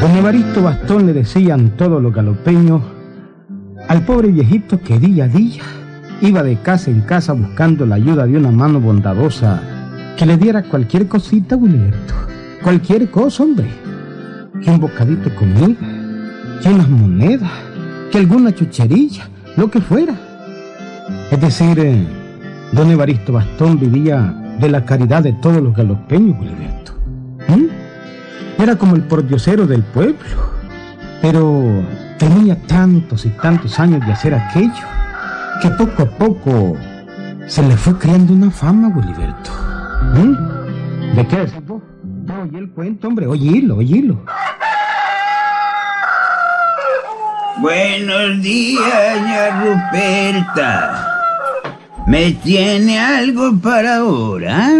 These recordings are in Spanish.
Don Evaristo Bastón le decían todos los galopeños al pobre viejito que día a día iba de casa en casa buscando la ayuda de una mano bondadosa que le diera cualquier cosita, Wilberto. Cualquier cosa, hombre. Un bocadito comida, que unas monedas, que alguna chucherilla, lo que fuera. Es decir, eh, don Evaristo Bastón vivía de la caridad de todos los galopeños, Wilberto. ¿Mm? Era como el pordiosero del pueblo, pero tenía tantos y tantos años de hacer aquello que poco a poco se le fue creando una fama, Wilberto. ¿Mm? ¿De qué oye el cuento, hombre, oílo, oílo. Buenos días, ña Ruperta. ¿Me tiene algo para ahora?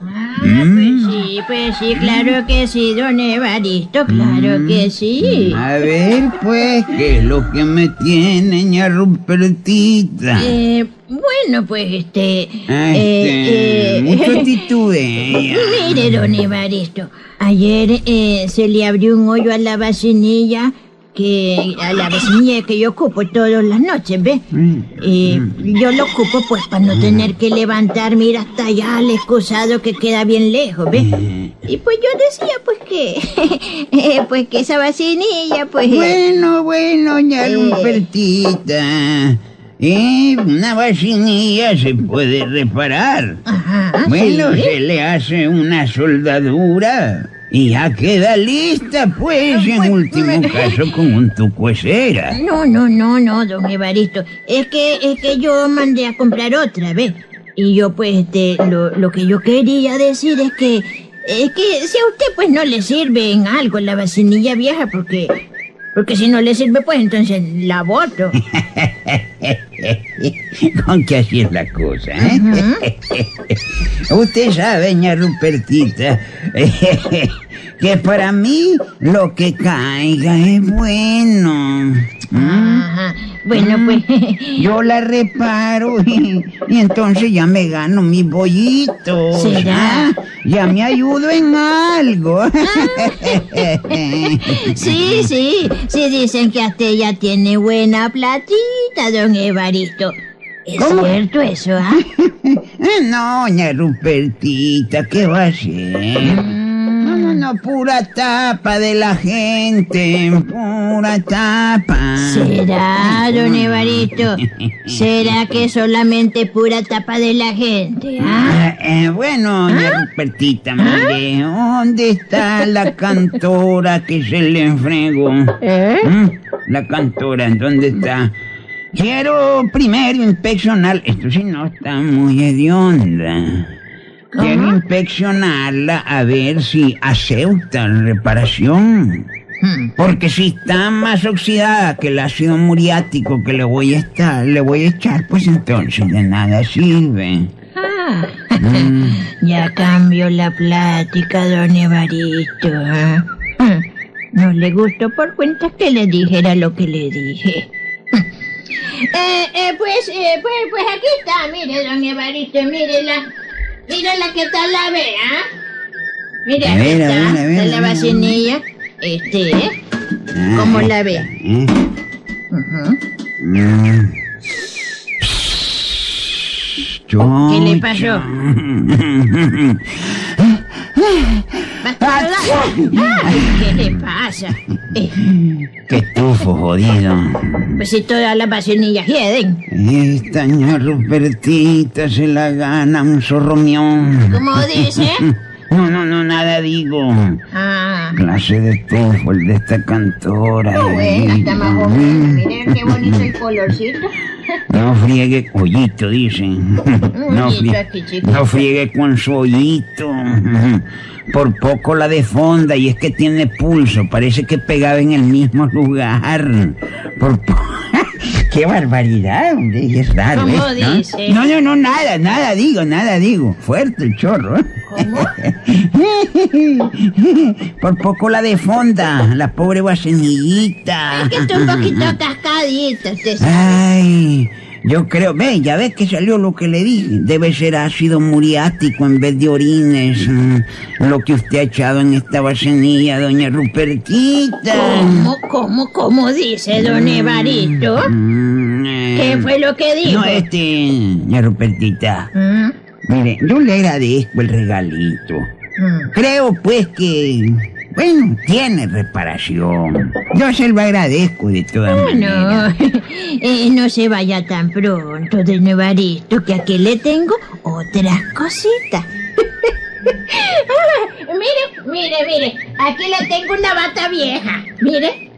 Ah, pues sí, pues sí, claro que sí, don Evaristo, claro que sí. A ver, pues, ¿qué es lo que me tiene, ña Rupertita? Eh, bueno, pues este... Ah, eh, este, eh, mucho titubea. Mire, don Evaristo, ayer eh, se le abrió un hoyo a la vacinilla que a la vacinilla que yo ocupo todas las noches, ¿ve? Mm, Y yo lo ocupo pues para no tener que levantarme ir hasta allá al excusado que queda bien lejos, ¿ve? Y pues yo decía pues que eh, pues que esa vacinilla pues Bueno, bueno, ña Eh. Rupertita. Eh, una vacinilla se puede reparar. Ajá, Bueno, sí. se le hace una soldadura y ya queda lista, pues, en último caso, con un tucuecera. No, no, no, no, don Evaristo. Es que, es que yo mandé a comprar otra vez. Y yo, pues, este, lo, lo que yo quería decir es que, es que si a usted, pues, no le sirve en algo la vacinilla vieja, porque, porque si no le sirve, pues, entonces la voto. Con que así es la cosa, ¿eh? Usted sabe, ña Rupertita, que para mí lo que caiga es bueno. ¿Mm? Ajá. Bueno, pues, Yo la reparo y, y entonces ya me gano mi bollito. ¿Será? Ya me ayudo en algo. sí, sí, sí dicen que hasta ella tiene buena platita, don Evaristo. ¿Es ¿Cómo? cierto eso, ah? No, ña Rupertita, ¿qué va a ser? No, no, no, pura tapa de la gente, pura tapa. ¿Será, don Evaristo? ¿Será que solamente pura tapa de la gente? ¿ah? Eh, eh, bueno, ña Rupertita, mire, ¿dónde está la cantora que se le enfregó? ¿Eh? ¿Mm? La cantora, ¿en dónde está? Quiero primero inspeccionar, esto sí no está muy hedionda. Quiero inspeccionarla a ver si acepta reparación. Hmm. Porque si está más oxidada que el ácido muriático que le voy a estar, le voy a echar, pues entonces de nada sirve. Ah, ya cambió la plática, don Evaristo. ¿ah? Hmm. No le gustó por cuenta que le dijera lo que le dije. Eh, eh, pues, eh, pues, pues aquí está, mire, don Evaristo, mírela. Mírela que tal la ve, ¿ah? Mire, A aquí ver, a está, ver, a ver, está la vacinilla. Este, ¿eh? ¿Cómo la ve? ¿Qué le pasó? ¿Qué le pasa? Eh, Qué tufo, jodido. pues si todas las vacinillas hieden. Esta ña Rupertita se la gana un zorromión. ¿Cómo dice? No, no, no, nada digo. Ah, Clase de tufo el de esta cantora. no, bueno, está más. Miren qué bonito el colorcito. No friegue, hoyito, dicen. No, hoyito frie- aquí, chico. no friegue con su hoyito. Por poco la defonda y es que tiene pulso. Parece que pegaba en el mismo lugar. Por po- Qué barbaridad, hombre, es raro. ¿Cómo ¿eh? ¿no? dice? No, no, no, nada, nada digo, nada digo. Fuerte el chorro. ¿eh? ¿Cómo? Por poco la de fonda, la pobre guasenillita. Es que está un poquito sabe. Ay, yo creo, ve, ya ves que salió lo que le dije. Debe ser ácido muriático en vez de orines. mm, Lo que usted ha echado en esta vasenilla, doña Rupertita. ¿Cómo, cómo, cómo dice don Evaristo? Mm, eh, ¿Qué fue lo que dijo? No, este, doña Rupertita. Mm, Mire, yo le agradezco el regalito. mm. Creo pues que, bueno, tiene reparación. Yo se lo agradezco de todas maneras. Bueno, eh, no se vaya tan pronto, don Evaristo, que aquí le tengo otras cositas. Ah, mire, mire, mire, aquí le tengo una bata vieja, mire.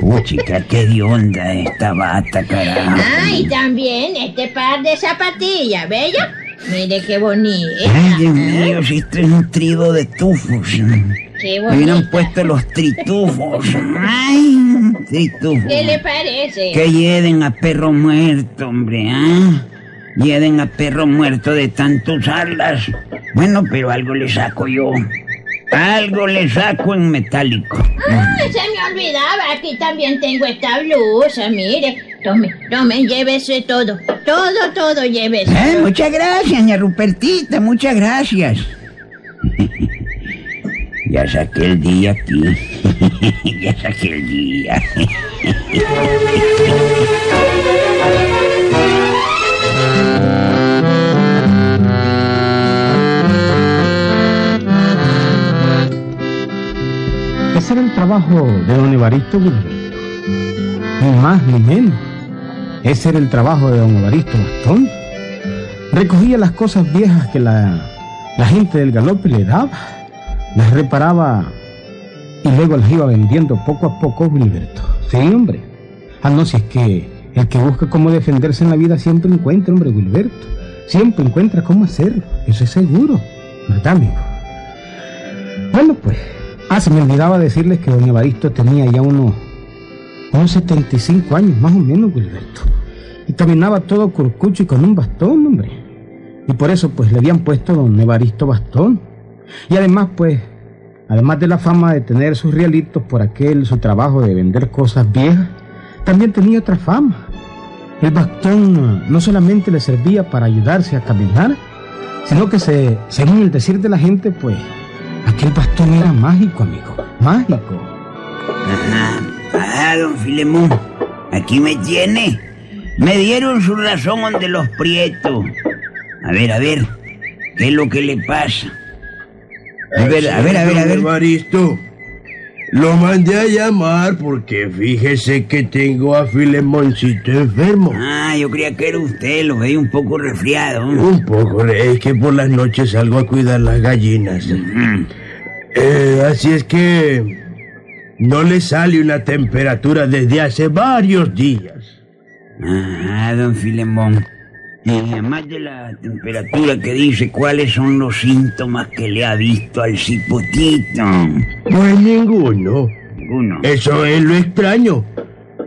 Uy, chica, qué de onda esta bata, carajo. Ah, y también este par de zapatillas, ¿bello? Mire qué bonita. Ay, Dios mío, si esto es un trido de tufos. Qué Me hubieran puesto los tritufos. Ay, tritufos. ¿Qué le parece? Que hieden a perro muerto, hombre, ¿ah? Hieden a perro muerto de tanto usarlas. Bueno, pero algo le saco yo. Algo le saco en metálico. Ah, se me olvidaba, aquí también tengo esta blusa, mire. Tome, tome, llévese todo. Todo, todo, llévese. Eh, muchas gracias, doña Rupertita, muchas gracias. ya saqué el día aquí. ya saqué el día. Ese era el trabajo de don Evaristo Gilberto. Ni más ni menos. Ese era el trabajo de don Evaristo Bastón. Recogía las cosas viejas que la, la gente del galope le daba, las reparaba y luego las iba vendiendo poco a poco Gilberto. Sí, hombre. Ah, no, si es que el que busca cómo defenderse en la vida siempre encuentra, hombre, Gilberto. Siempre encuentra cómo hacerlo. Eso es seguro. ¿Verdad, amigo? Bueno, pues. Ah, se me olvidaba decirles que don Evaristo tenía ya unos, unos 75 años, más o menos, Gilberto. Y caminaba todo curcucho y con un bastón, hombre. Y por eso, pues, le habían puesto don Evaristo Bastón. Y además, pues, además de la fama de tener sus realitos por aquel su trabajo de vender cosas viejas, también tenía otra fama. El bastón no solamente le servía para ayudarse a caminar, sino que se, según el decir de la gente, pues, aquel bastón era mágico, amigo, mágico. Ah, don Filemón, aquí me tiene. Me dieron su razón donde los prietos. A ver, a ver, ¿qué es lo que le pasa? A ver, a ver, a ver, a ver. Evaristo, lo mandé a llamar porque fíjese que tengo a Filemoncito enfermo. Ah, yo creía que era usted, lo veía un poco resfriado. Un poco, es que por las noches salgo a cuidar las gallinas. Mm. Eh, así es que no le sale una temperatura desde hace varios días. Ah, don Filemón. Y además de la temperatura que dice, ¿cuáles son los síntomas que le ha visto al cipotito? Pues ninguno. Ninguno. Eso es lo extraño.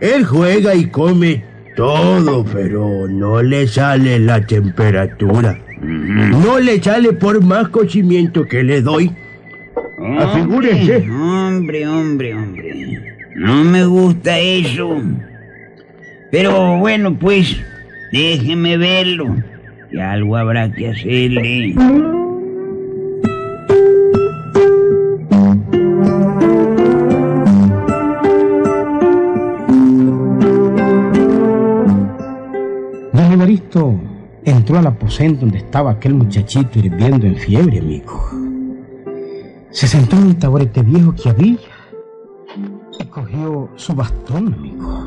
Él juega y come todo, pero no le sale la temperatura. No le sale por más cocimiento que le doy. Afigúrese. Hombre, hombre, hombre. No me gusta eso. Pero bueno, pues, déjeme verlo. Que algo habrá que hacerle. Don Evaristo entró al aposento donde estaba aquel muchachito hirviendo en fiebre, amigo. Se sentó en un taburete viejo que había y cogió su bastón, amigo.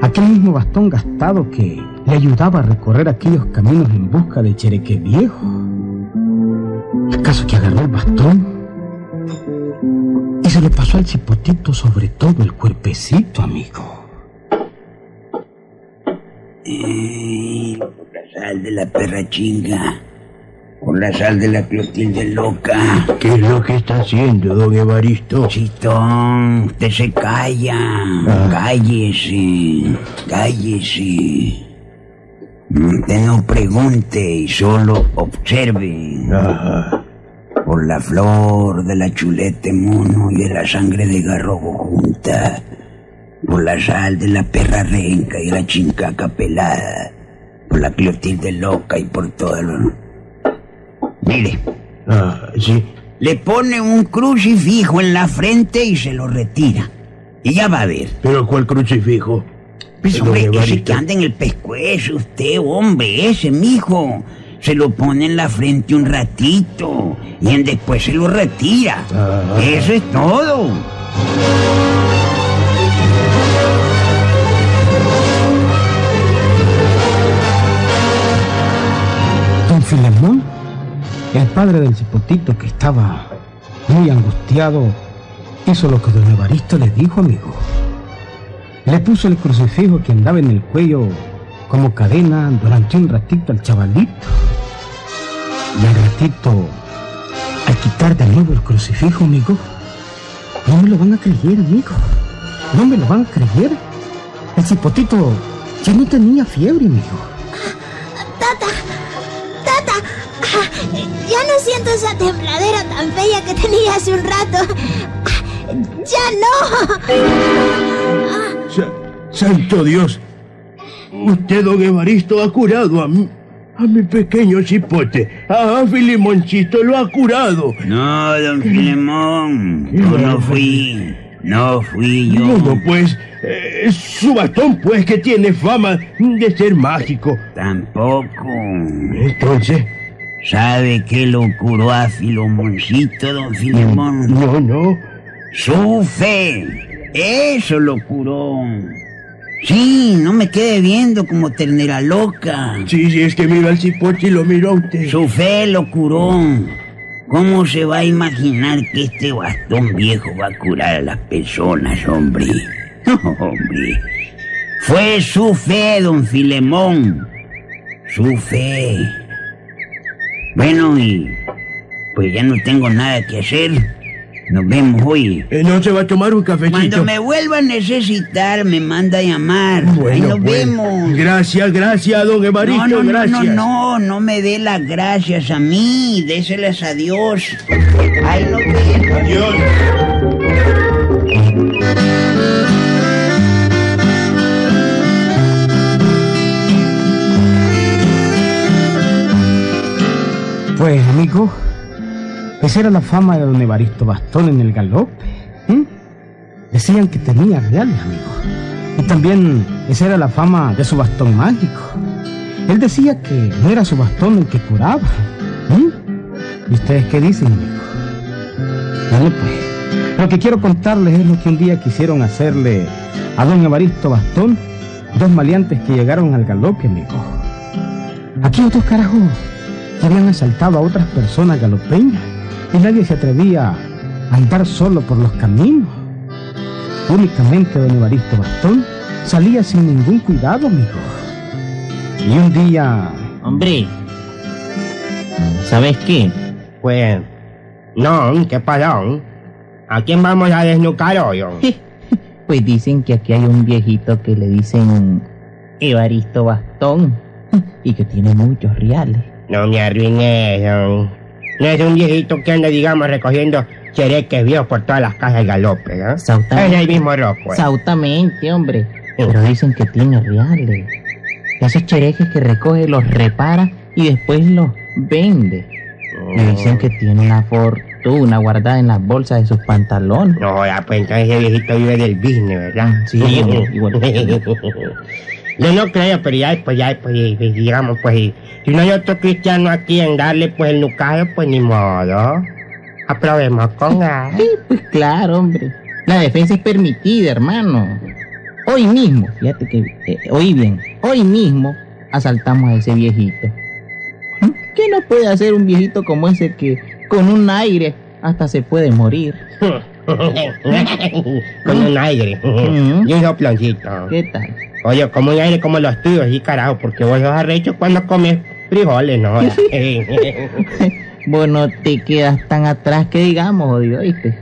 Aquel mismo bastón gastado que le ayudaba a recorrer aquellos caminos en busca de Chereque viejo. El caso que agarró el bastón y se le pasó al cipotito sobre todo el cuerpecito, amigo. Eh, sal de la perra chinga. Por la sal de la Clotilde loca. ¿Qué es lo que está haciendo, don Evaristo? Chitón, usted se calla. Ah. Cállese. Cállese. Usted no pregunte y solo observe. Por la flor de la chulete mono y de la sangre de garrobo junta. Por la sal de la perra renca y la chincaca pelada. Por la clotilde loca y por todo lo... Mire, Ah, sí. le pone un crucifijo en la frente y se lo retira. Y ya va a ver. ¿Pero cuál crucifijo? Pues hombre, ese que anda en el pescuezo, usted, hombre, ese mijo. Se lo pone en la frente un ratito y en después se lo retira. Ah. Eso es todo. El padre del cipotito que estaba muy angustiado, hizo lo que don Evaristo le dijo, amigo. Le puso el crucifijo que andaba en el cuello como cadena durante un ratito al chavalito. Y al ratito, al quitar de nuevo el crucifijo, amigo, no me lo van a creer, amigo. No me lo van a creer. El cipotito ya no tenía fiebre, amigo. Ya no siento esa tembladera tan fea que tenía hace un rato. Ah, Ya no. Sa- Santo Dios. Usted, don Evaristo, ha curado a mi, a mi pequeño cipote. A Filimonchito lo ha curado. No, don Filemón, yo no fui. No fui yo. ¿Cómo pues? Eh, su bastón, pues, que tiene fama de ser mágico. Tampoco. Entonces, ¿Sabe qué lo curó a Filomoncito, don Filemón? no, no. Su fe. Eso lo curó. Sí, no me quede viendo como ternera loca. Sí, sí, es que mira al cipote y lo miro a usted. Su fe lo curó. ¿Cómo se va a imaginar que este bastón viejo va a curar a las personas, hombre? No, hombre. Fue su fe, don Filemón. Su fe. Bueno, y pues ya no tengo nada que hacer. Nos vemos hoy. Eh, ¿No se va a tomar un cafecito? Cuando me vuelva a necesitar, me manda a llamar. Ahí Bueno, nos pues, vemos. Gracias, gracias, don Evaristo, No, no, no, gracias. no, no, no me dé las gracias a mí, déselas a Dios. Ahí nos vemos. Adiós. Pues, amigo, esa era la fama de don Evaristo Bastón en el galope. ¿m? Decían que tenía reales, amigo. Y también esa era la fama de su bastón mágico. Él decía que no era su bastón el que curaba. ¿m? ¿Y ustedes qué dicen, amigo? Bueno, pues, lo que quiero contarles es lo que un día quisieron hacerle a don Evaristo Bastón dos maleantes que llegaron al galope, amigo. Aquí otros carajos habían asaltado a otras personas galopeñas y nadie se atrevía a andar solo por los caminos. Únicamente don Evaristo Bastón salía sin ningún cuidado, amigo. Y un día, Hombre, ¿sabes qué? Pues, no, ¿qué pasó? ¿A quién vamos a desnucar hoy? Pues dicen que aquí hay un viejito que le dicen Evaristo Bastón y que tiene muchos reales. No me hombre. No es un viejito que anda, digamos, recogiendo chereques viejos por todas las casas del galope, ¿no? Es Exactamente. el mismo rojo. pues. Exactamente, hombre. Pero dicen que tiene reales. Esos cherejes que recoge los repara y después los vende. Y dicen que tiene una fortuna guardada en las bolsas de sus pantalones. No, ya, pues entonces ese viejito vive del business, ¿verdad? Sí, igual. Yo no creo, pero ya, pues ya, pues, digamos, pues, y- si no hay otro cristiano aquí en darle, pues, el nucaje, pues, ni modo. Aprobemos con él. Sí, pues claro, hombre. La defensa es permitida, hermano. Hoy mismo, fíjate que, eh, oí bien, hoy mismo asaltamos a ese viejito. ¿Qué no puede hacer un viejito como ese que con un aire hasta se puede morir? con un aire. Y un soploncito. ¿Qué tal? Oye, como un aire como los tuyos, sí, carajo, porque vos sos arrecho cuando comes frijoles, ¿no? Vos no te quedas tan atrás que digamos, jodido, ¿oíste?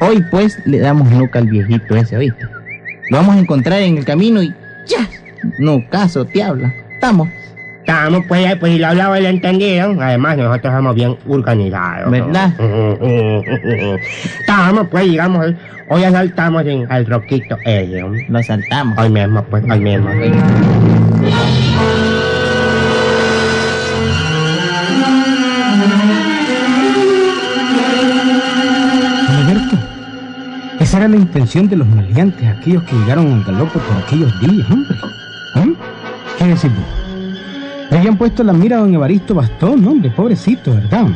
Hoy pues le damos nuca al viejito ese, ¿oíste? Lo vamos a encontrar en el camino y ¡ya! No caso, te habla. Estamos. Estamos, pues, ahí, pues, si lo hablaba y lo entendieron. Además, nosotros somos bien organizados. ¿Verdad? Estamos, pues, digamos, hoy- hoy asaltamos en, al roquito ¿no? Lo saltamos. Hoy mismo, pues, hoy mismo. Don Alberto, esa era la intención de los maleantes, aquellos que llegaron al galope por aquellos días, hombre. ¿Eh? ¿Qué decís vos? Le habían puesto la mira a don Evaristo Bastón, hombre, pobrecito, ¿verdad?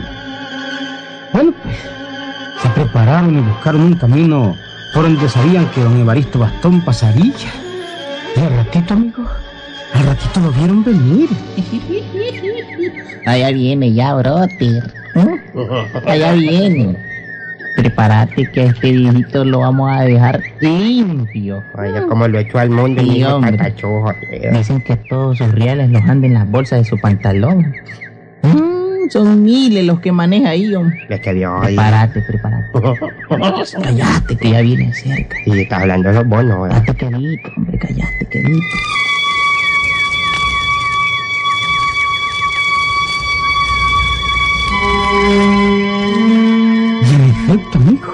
Bueno, pues, se prepararon y buscaron un camino por donde sabían que don Evaristo Bastón pasaría. Y al ratito, amigo, al ratito lo vieron venir. Allá viene ya, brother. ¿Eh? Allá viene. Prepárate que este viejito lo vamos a dejar limpio. Oye, como lo echó al mundo Sí, hombre. tío. Dicen que todos sus reales los anda en las bolsas de su pantalón. Mm, son miles los que maneja ahí, hombre. Ahí. Prepárate, prepárate. Callate, que ya viene cerca. Y estás hablando de los bonos, ¿verdad? Callate, quedito, hombre, callate, quedito. Efecto, amigo,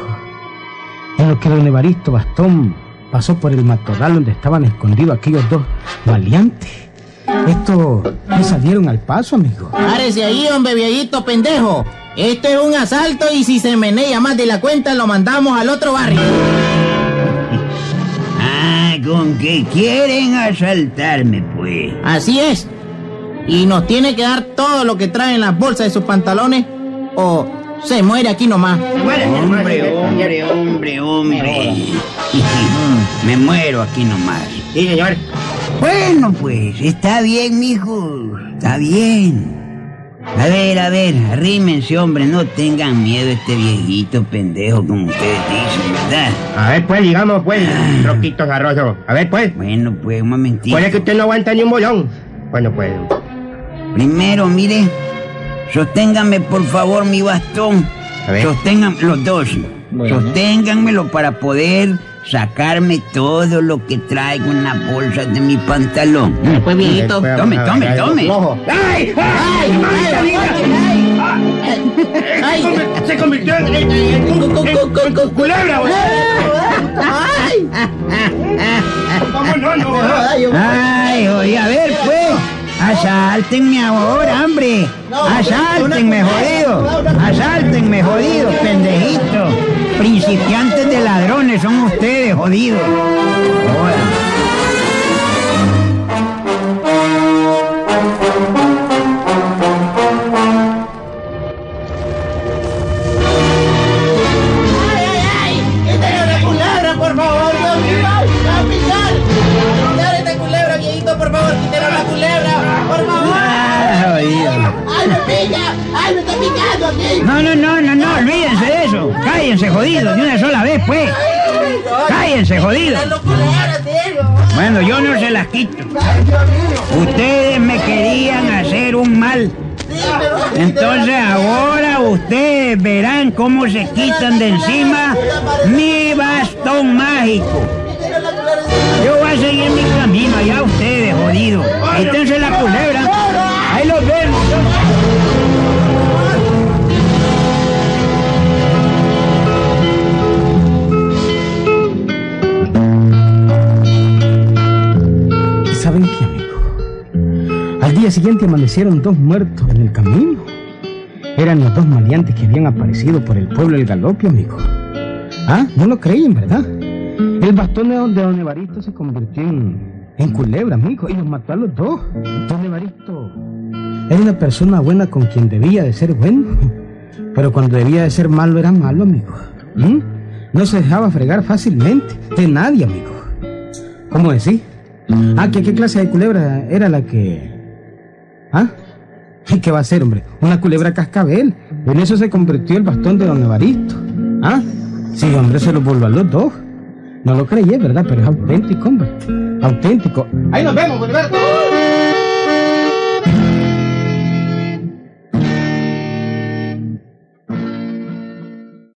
en lo que don Evaristo Bastón pasó por el matorral donde estaban escondidos aquellos dos maleantes, estos le salieron al paso, amigo. Párese ahí, hombre, viejito pendejo. Esto es un asalto y si se menea más de la cuenta lo mandamos al otro barrio. Ah, con que quieren asaltarme, pues. Así es. Y nos tiene que dar todo lo que trae en las bolsas de sus pantalones o se muere aquí nomás. Hombre, hombre, hombre, hombre. Me muero aquí nomás. Sí, señor. Bueno, pues, está bien, mijo. Está bien. A ver, a ver, arrímense, hombre, no tengan miedo a este viejito pendejo como ustedes dicen, ¿verdad? A ver, pues, digamos, pues, roquito garroso. A ver, pues. Bueno, pues, un momentito. Puede que usted no aguanta ni un bolón. Bueno, pues. Primero, mire, sosténganme por favor mi bastón. Sostengan los dos. Bueno. Sosténganmelo para poder sacarme todo lo que traigo en las bolsas de mi pantalón. Pues viejito. Tome, tome, tome. ojo. ¡Ay! ¡Ay! Ay, Se convirtió en, en, en, en- en- en culebra, güey. Vamos, no, no. Ay, oye, a ver, pues. Asáltenme ahora, hombre. Asáltenme, jodido. Asáltenme, jodido, pendejito. Principiantes de ladrones son ustedes, jodidos. Se quitan de encima mi bastón mágico. Yo voy a seguir mi camino, allá ustedes, jodidos. Quítense la culebra. Ahí los vemos. ¿Y saben qué, amigo? Al día siguiente amanecieron dos muertos en el camino. Eran los dos maleantes que habían aparecido por el pueblo del galope, amigo. Ah, no lo creían, ¿verdad? El bastón de don, Evaristo se convirtió en, culebra, amigo, y los mató a los dos. Don Evaristo era una persona buena con quien debía de ser bueno, pero cuando debía de ser malo era malo, amigo. ¿Mm? No se dejaba fregar fácilmente, de nadie, amigo. ¿Cómo decís? Ah, ¿qué, ¿qué clase de culebra era la que...? ¿Ah? ¿Y qué va a ser, hombre? Una culebra cascabel. En eso se convirtió el bastón de don Evaristo. ¿Ah? Sí, hombre, se lo volvió a los dos. No lo creí, ¿verdad? Pero es auténtico, hombre. Auténtico. Ahí nos vemos, Gilberto.